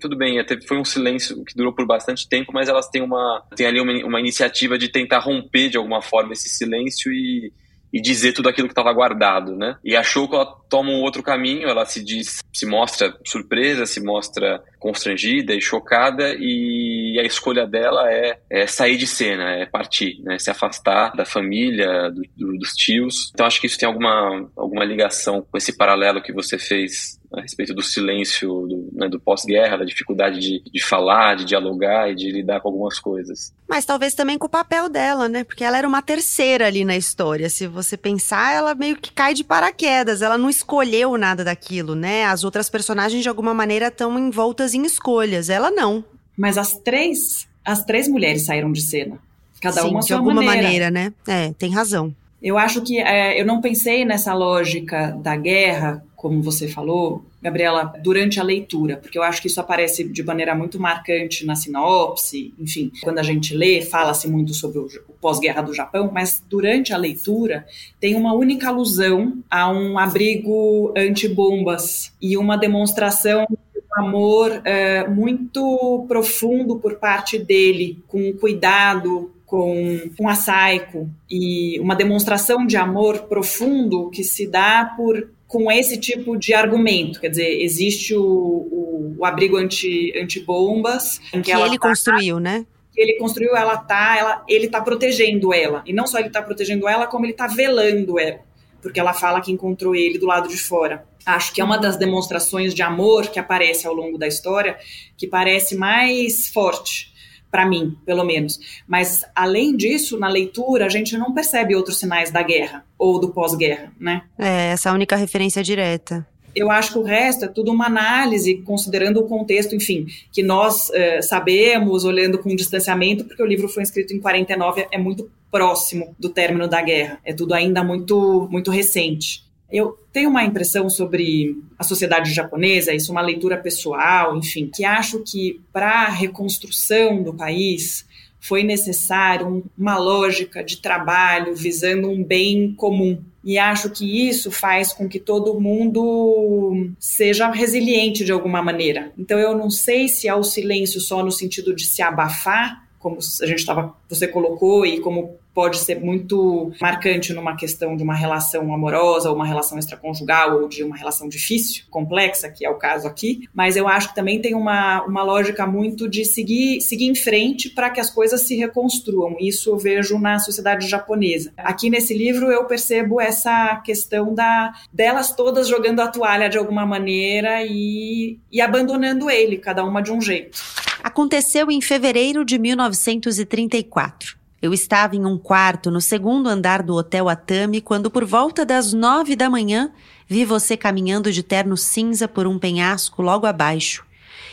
Tudo bem, até foi um silêncio que durou por bastante tempo, mas elas têm uma têm ali uma, uma iniciativa de tentar romper de alguma forma esse silêncio e e dizer tudo aquilo que estava guardado, né? E a Shoko ela toma um outro caminho, ela se diz, se mostra surpresa, se mostra constrangida e chocada e a escolha dela é, é sair de cena, é partir, né? Se afastar da família, do, do, dos tios. Então acho que isso tem alguma alguma ligação com esse paralelo que você fez a respeito do silêncio do, né, do pós-guerra, da dificuldade de, de falar, de dialogar e de lidar com algumas coisas. Mas talvez também com o papel dela, né? Porque ela era uma terceira ali na história. Se você pensar, ela meio que cai de paraquedas. Ela não escolheu nada daquilo, né? As outras personagens, de alguma maneira, estão envoltas em escolhas. Ela não. Mas as três, as três mulheres saíram de cena. Cada Sim, uma de alguma maneira. maneira, né? É, tem razão. Eu acho que é, eu não pensei nessa lógica da guerra como você falou, Gabriela, durante a leitura, porque eu acho que isso aparece de maneira muito marcante na sinopse, enfim, quando a gente lê, fala-se muito sobre o pós-guerra do Japão, mas durante a leitura tem uma única alusão a um abrigo antibombas e uma demonstração de amor é, muito profundo por parte dele, com cuidado, com, com a Saiko, e uma demonstração de amor profundo que se dá por com esse tipo de argumento. Quer dizer, existe o, o, o abrigo anti, anti-bombas. Que, que ele tá, construiu, né? Que ele construiu, ela tá, ela, ele tá protegendo ela. E não só ele tá protegendo ela, como ele tá velando ela. Porque ela fala que encontrou ele do lado de fora. Acho que é uma das demonstrações de amor que aparece ao longo da história que parece mais forte para mim, pelo menos. Mas além disso, na leitura, a gente não percebe outros sinais da guerra ou do pós-guerra, né? É, essa é única referência direta. Eu acho que o resto é tudo uma análise, considerando o contexto, enfim, que nós é, sabemos, olhando com distanciamento, porque o livro foi escrito em 49, é muito próximo do término da guerra. É tudo ainda muito, muito recente. Eu tenho uma impressão sobre a sociedade japonesa, isso é uma leitura pessoal, enfim, que acho que para a reconstrução do país foi necessário uma lógica de trabalho visando um bem comum. E acho que isso faz com que todo mundo seja resiliente de alguma maneira. Então eu não sei se é o silêncio só no sentido de se abafar, como a gente estava, você colocou e como pode ser muito marcante numa questão de uma relação amorosa ou uma relação extraconjugal ou de uma relação difícil, complexa, que é o caso aqui, mas eu acho que também tem uma, uma lógica muito de seguir, seguir em frente para que as coisas se reconstruam. Isso eu vejo na sociedade japonesa. Aqui nesse livro eu percebo essa questão da delas todas jogando a toalha de alguma maneira e, e abandonando ele, cada uma de um jeito. Aconteceu em fevereiro de 1934. Eu estava em um quarto no segundo andar do Hotel Atami quando, por volta das nove da manhã, vi você caminhando de terno cinza por um penhasco logo abaixo.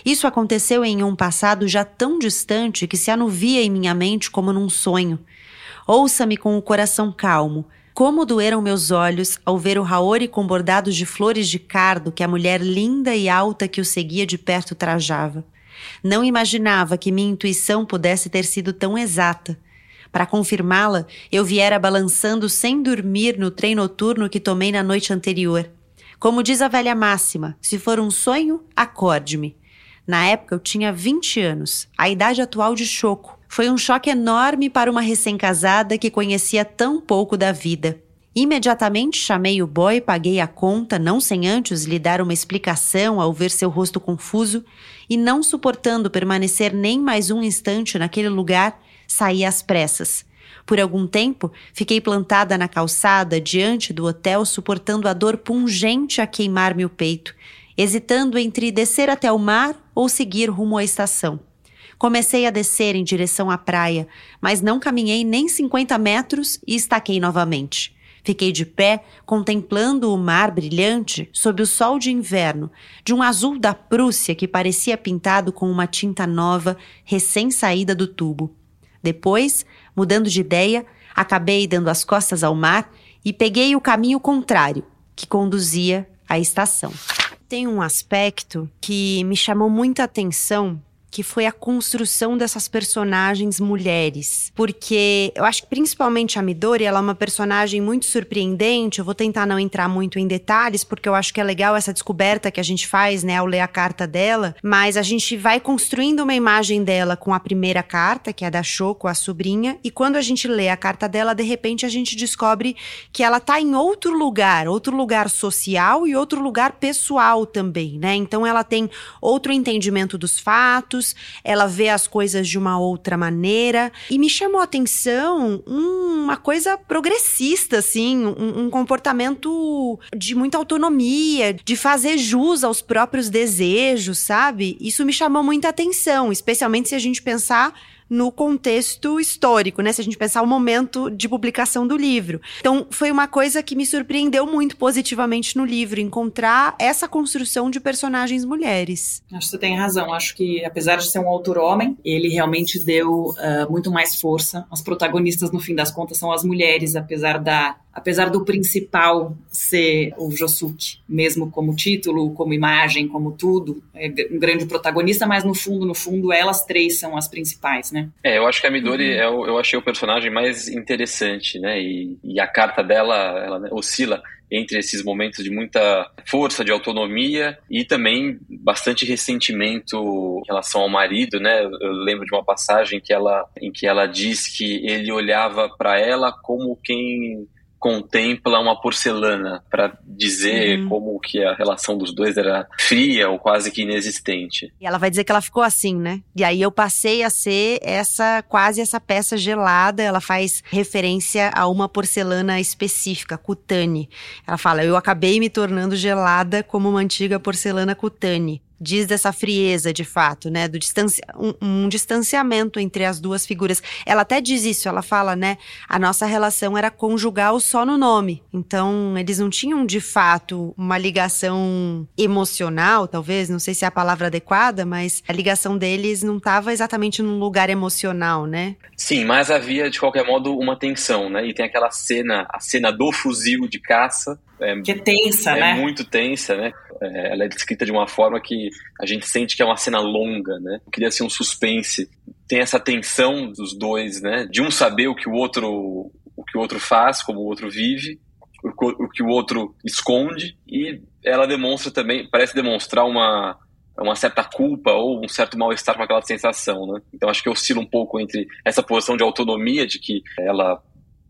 Isso aconteceu em um passado já tão distante que se anuvia em minha mente como num sonho. Ouça-me com o coração calmo. Como doeram meus olhos ao ver o Raori com bordados de flores de cardo que a mulher linda e alta que o seguia de perto trajava. Não imaginava que minha intuição pudesse ter sido tão exata. Para confirmá-la, eu viera balançando sem dormir no trem noturno que tomei na noite anterior. Como diz a velha máxima, se for um sonho, acorde-me. Na época eu tinha 20 anos, a idade atual de choco. Foi um choque enorme para uma recém-casada que conhecia tão pouco da vida. Imediatamente chamei o boy, paguei a conta, não sem antes lhe dar uma explicação ao ver seu rosto confuso, e não suportando permanecer nem mais um instante naquele lugar, Saí às pressas. Por algum tempo, fiquei plantada na calçada diante do hotel, suportando a dor pungente a queimar-me o peito, hesitando entre descer até o mar ou seguir rumo à estação. Comecei a descer em direção à praia, mas não caminhei nem 50 metros e estaquei novamente. Fiquei de pé, contemplando o mar brilhante sob o sol de inverno, de um azul da Prússia que parecia pintado com uma tinta nova, recém-saída do tubo. Depois, mudando de ideia, acabei dando as costas ao mar e peguei o caminho contrário, que conduzia à estação. Tem um aspecto que me chamou muita atenção que foi a construção dessas personagens mulheres. Porque eu acho que principalmente a Midori, ela é uma personagem muito surpreendente. Eu vou tentar não entrar muito em detalhes, porque eu acho que é legal essa descoberta que a gente faz, né, ao ler a carta dela. Mas a gente vai construindo uma imagem dela com a primeira carta, que é da Shoko, a sobrinha, e quando a gente lê a carta dela, de repente a gente descobre que ela tá em outro lugar, outro lugar social e outro lugar pessoal também, né? Então ela tem outro entendimento dos fatos, ela vê as coisas de uma outra maneira. E me chamou a atenção uma coisa progressista, assim, um, um comportamento de muita autonomia, de fazer jus aos próprios desejos, sabe? Isso me chamou muita atenção, especialmente se a gente pensar no contexto histórico, né? Se a gente pensar o momento de publicação do livro. Então, foi uma coisa que me surpreendeu muito positivamente no livro, encontrar essa construção de personagens mulheres. Acho que você tem razão. Acho que, apesar de ser um autor homem, ele realmente deu uh, muito mais força. As protagonistas, no fim das contas, são as mulheres, apesar da apesar do principal ser o Josuke, mesmo como título, como imagem, como tudo, é um grande protagonista, mas no fundo, no fundo, elas três são as principais, né? É, eu acho que a Midori, uhum. eu, eu achei o personagem mais interessante, né? E, e a carta dela, ela né, oscila entre esses momentos de muita força, de autonomia e também bastante ressentimento em relação ao marido, né? Eu lembro de uma passagem que ela, em que ela diz que ele olhava para ela como quem contempla uma porcelana para dizer uhum. como que a relação dos dois era fria ou quase que inexistente. E ela vai dizer que ela ficou assim, né? E aí eu passei a ser essa quase essa peça gelada. Ela faz referência a uma porcelana específica, cutane. Ela fala: "Eu acabei me tornando gelada como uma antiga porcelana cutane" diz dessa frieza, de fato, né? Do distanci um, um, distanciamento entre as duas figuras. Ela até diz isso, ela fala, né? A nossa relação era conjugal só no nome. Então, eles não tinham, de fato, uma ligação emocional, talvez, não sei se é a palavra adequada, mas a ligação deles não estava exatamente num lugar emocional, né? Sim, mas havia, de qualquer modo, uma tensão, né? E tem aquela cena, a cena do fuzil de caça, é, que é tensa, é né? É muito tensa, né? É, ela é descrita de uma forma que a gente sente que é uma cena longa, né? Queria ser um suspense. Tem essa tensão dos dois, né? De um saber o que o outro o que o outro faz, como o outro vive, o, o que o outro esconde e ela demonstra também, parece demonstrar uma uma certa culpa ou um certo mal-estar com aquela sensação, né? Então acho que oscila um pouco entre essa posição de autonomia de que ela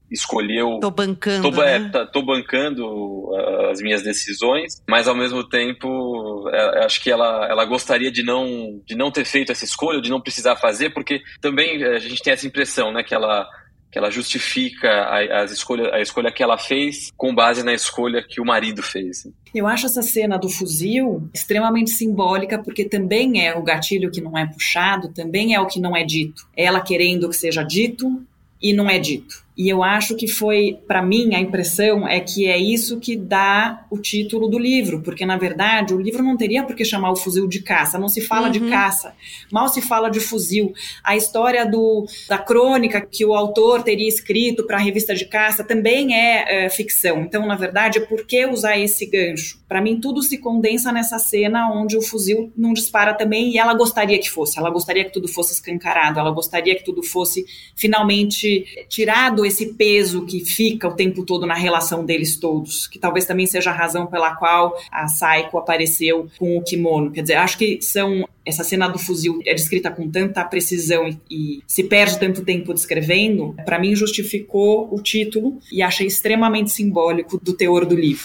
escolheu. Tô bancando. Tô, é, né? tá, tô bancando uh, as minhas decisões, mas ao mesmo tempo é, acho que ela, ela gostaria de não, de não ter feito essa escolha, de não precisar fazer, porque também a gente tem essa impressão, né, que ela que ela justifica a, a, escolha, a escolha que ela fez com base na escolha que o marido fez. Eu acho essa cena do fuzil extremamente simbólica, porque também é o gatilho que não é puxado, também é o que não é dito. É ela querendo que seja dito e não é dito. E eu acho que foi, para mim, a impressão é que é isso que dá o título do livro, porque na verdade o livro não teria por que chamar o fuzil de caça, não se fala uhum. de caça, mal se fala de fuzil. A história do, da crônica que o autor teria escrito para a revista de caça também é, é, ficção. Então, na verdade, por que usar esse gancho? Para mim, tudo se condensa nessa cena onde o fuzil não dispara também e ela gostaria que fosse, ela gostaria que tudo fosse escancarado, ela gostaria que tudo fosse finalmente tirado esse peso que fica o tempo todo na relação deles todos, que talvez também seja a razão pela qual a Saiko apareceu com o kimono. Quer dizer, acho que são essa cena do fuzil é descrita com tanta precisão e, e se perde tanto tempo descrevendo, para mim justificou o título e achei extremamente simbólico do teor do livro.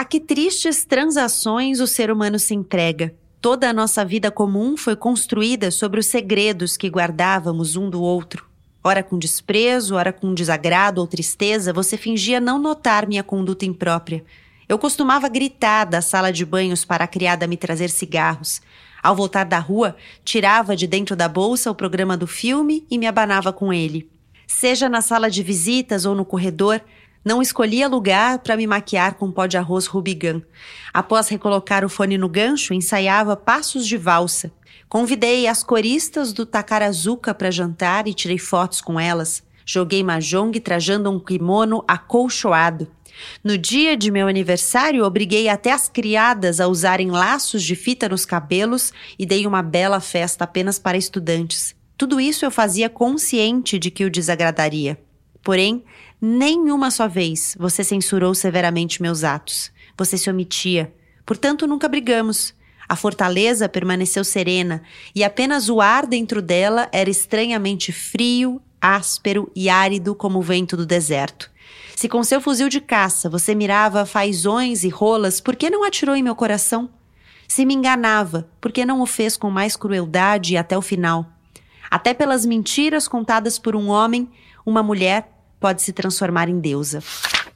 A que tristes transações o ser humano se entrega. Toda a nossa vida comum foi construída sobre os segredos que guardávamos um do outro. Ora com desprezo, ora com desagrado ou tristeza, você fingia não notar minha conduta imprópria. Eu costumava gritar da sala de banhos para a criada me trazer cigarros. Ao voltar da rua, tirava de dentro da bolsa o programa do filme e me abanava com ele. Seja na sala de visitas ou no corredor, não escolhia lugar para me maquiar com pó de arroz Rubigã. Após recolocar o fone no gancho, ensaiava passos de valsa. Convidei as coristas do Takarazuka para jantar e tirei fotos com elas. Joguei mahjong trajando um kimono acolchoado. No dia de meu aniversário, obriguei até as criadas a usarem laços de fita nos cabelos e dei uma bela festa apenas para estudantes. Tudo isso eu fazia consciente de que o desagradaria. Porém, nenhuma só vez você censurou severamente meus atos. Você se omitia. Portanto, nunca brigamos. A fortaleza permaneceu serena e apenas o ar dentro dela era estranhamente frio, áspero e árido como o vento do deserto. Se com seu fuzil de caça você mirava fazões e rolas, por que não atirou em meu coração? Se me enganava, por que não o fez com mais crueldade até o final? Até pelas mentiras contadas por um homem, uma mulher pode se transformar em deusa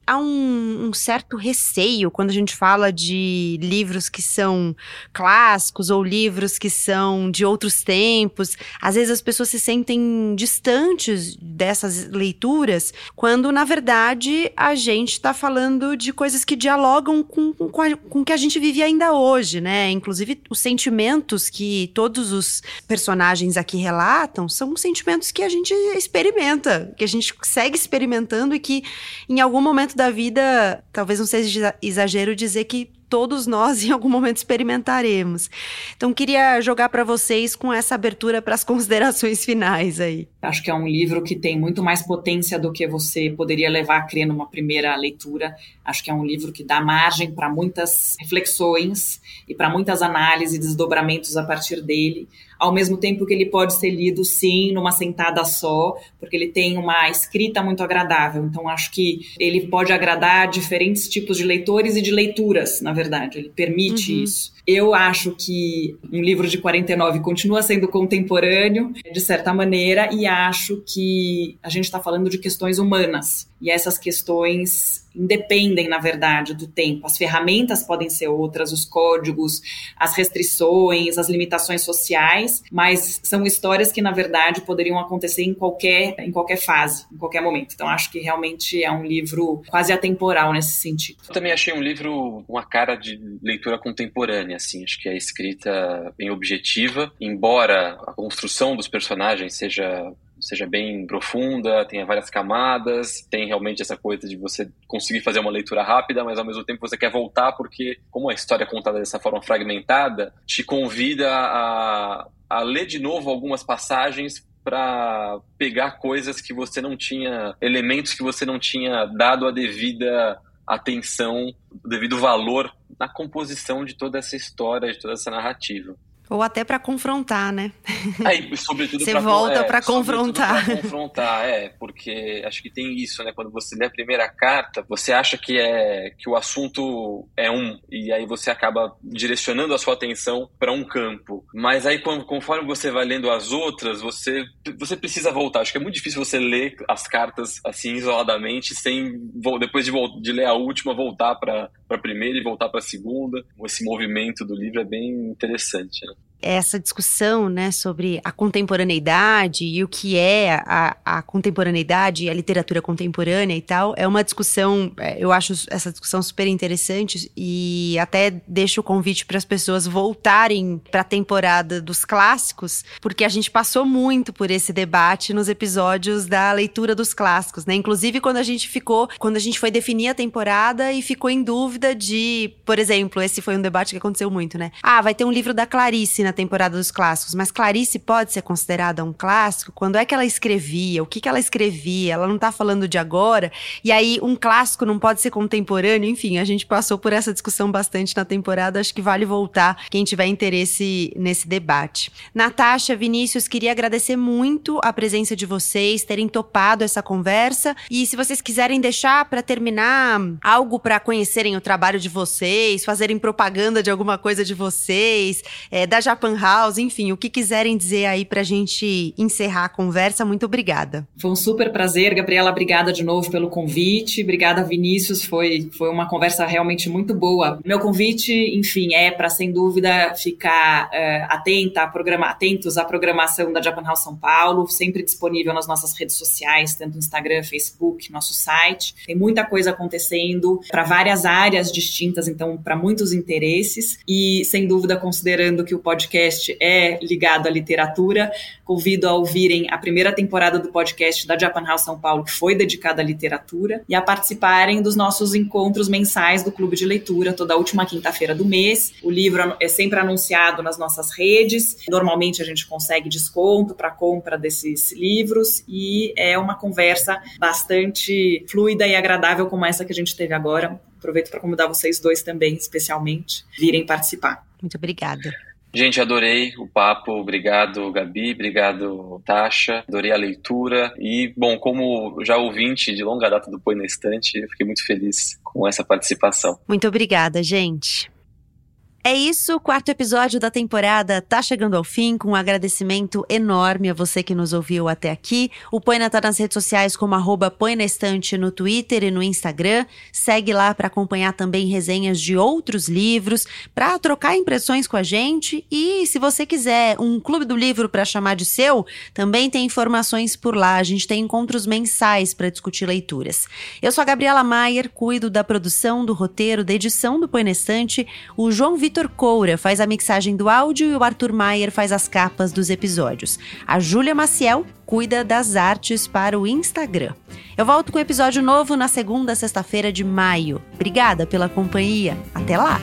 há um, um, certo receio quando a gente fala de livros que são clássicos ou livros que são de outros tempos. Às vezes as pessoas se sentem distantes dessas leituras, quando na verdade a gente está falando de coisas que dialogam com, com, com o que a gente vive ainda hoje, né? Inclusive os sentimentos que todos os personagens aqui relatam são sentimentos que a gente experimenta, que a gente segue experimentando e que em algum momento da vida, talvez não seja exagero dizer que todos nós em algum momento experimentaremos. Então queria jogar para vocês com essa abertura para as considerações finais aí. Acho que é um livro que tem muito mais potência do que você poderia levar a crer numa primeira leitura. Acho que é um livro que dá margem para muitas reflexões e para muitas análises e desdobramentos a partir dele ao mesmo tempo que ele pode ser lido, sim, numa sentada só, porque ele tem uma escrita muito agradável. Então, acho que ele pode agradar diferentes tipos de leitores e de leituras, na verdade. Ele permite uhum. isso. Eu acho que um livro de 49 continua sendo contemporâneo, de certa maneira, e acho que a gente está falando de questões humanas. E essas questões independem, na verdade, do tempo. As ferramentas podem ser outras, os códigos, as restrições, as limitações sociais, mas são histórias que, na verdade, poderiam acontecer em qualquer, em qualquer fase, em qualquer momento. Então, acho que realmente é um livro quase atemporal nesse sentido. Eu também achei um livro uma cara de leitura contemporânea, assim. Acho que a escrita bem objetiva, embora a construção dos personagens seja seja bem profunda, tenha várias camadas, tem realmente essa coisa de você conseguir fazer uma leitura rápida, mas ao mesmo tempo você quer voltar porque, como a história é contada dessa forma fragmentada, te convida a, a ler de novo algumas passagens para pegar coisas que você não tinha, elementos que você não tinha dado a devida atenção, o devido valor na composição de toda essa história, de toda essa narrativa. Ou até para confrontar, né? Aí, sobretudo Você pra, volta é, para confrontar. Pra confrontar, é, porque acho que tem isso, né? Quando você lê a primeira carta, você acha que é que o assunto é um e aí você acaba direcionando a sua atenção para um campo. Mas aí quando, conforme você vai lendo as outras, você você precisa voltar. Acho que é muito difícil você ler as cartas assim isoladamente sem depois de, de ler a última voltar para para primeira e voltar para a segunda. Esse movimento do livro é bem interessante. Né? Essa discussão né, sobre a contemporaneidade e o que é a, a contemporaneidade e a literatura contemporânea e tal, é uma discussão, é, eu acho essa discussão super interessante e até deixo o convite para as pessoas voltarem para a temporada dos clássicos, porque a gente passou muito por esse debate nos episódios da leitura dos clássicos, né? Inclusive quando a gente ficou, quando a gente foi definir a temporada e ficou em dúvida de, por exemplo, esse foi um debate que aconteceu muito, né? Ah, vai ter um livro da Clarice na temporada dos clássicos, mas Clarice pode ser considerada um clássico? Quando é que ela escrevia? O que, que ela escrevia? Ela não está falando de agora? E aí, um clássico não pode ser contemporâneo? Enfim, a gente passou por essa discussão bastante na temporada. Acho que vale voltar quem tiver interesse nesse debate. Natasha, Vinícius, queria agradecer muito a presença de vocês, terem topado essa conversa. E se vocês quiserem deixar para terminar algo para conhecerem o trabalho de vocês, fazerem propaganda de alguma coisa de vocês, é, da Japan Japan House, enfim, o que quiserem dizer aí pra gente encerrar a conversa, muito obrigada. Foi um super prazer, Gabriela, obrigada de novo pelo convite, obrigada Vinícius, foi, foi uma conversa realmente muito boa. Meu convite, enfim, é para sem dúvida ficar uh, atenta a programa, atentos à programação da Japan House São Paulo, sempre disponível nas nossas redes sociais, tanto Instagram, Facebook, nosso site. Tem muita coisa acontecendo para várias áreas distintas, então para muitos interesses e sem dúvida considerando que o podcast podcast é ligado à literatura. Convido a ouvirem a primeira temporada do podcast da Japan House São Paulo, que foi dedicada à literatura, e a participarem dos nossos encontros mensais do Clube de Leitura, toda última quinta-feira do mês. O livro é sempre anunciado nas nossas redes. Normalmente a gente consegue desconto para compra desses livros e é uma conversa bastante fluida e agradável como essa que a gente teve agora. Aproveito para convidar vocês dois também, especialmente, virem participar. Muito obrigada. Gente, adorei o papo. Obrigado, Gabi. Obrigado, Tasha. Adorei a leitura. E, bom, como já ouvinte de longa data do Põe na Estante, fiquei muito feliz com essa participação. Muito obrigada, gente. É isso, o quarto episódio da temporada tá chegando ao fim, com um agradecimento enorme a você que nos ouviu até aqui. O Poina tá nas redes sociais como arroba Põe na Estante no Twitter e no Instagram. Segue lá para acompanhar também resenhas de outros livros, para trocar impressões com a gente. E se você quiser um clube do livro para chamar de seu, também tem informações por lá. A gente tem encontros mensais para discutir leituras. Eu sou a Gabriela Maier, cuido da produção, do roteiro, da edição do Põe na Estante. O João Vitor Vitor Coura faz a mixagem do áudio e o Arthur Maier faz as capas dos episódios. A Júlia Maciel cuida das artes para o Instagram. Eu volto com um episódio novo na segunda sexta-feira de maio. Obrigada pela companhia. Até lá!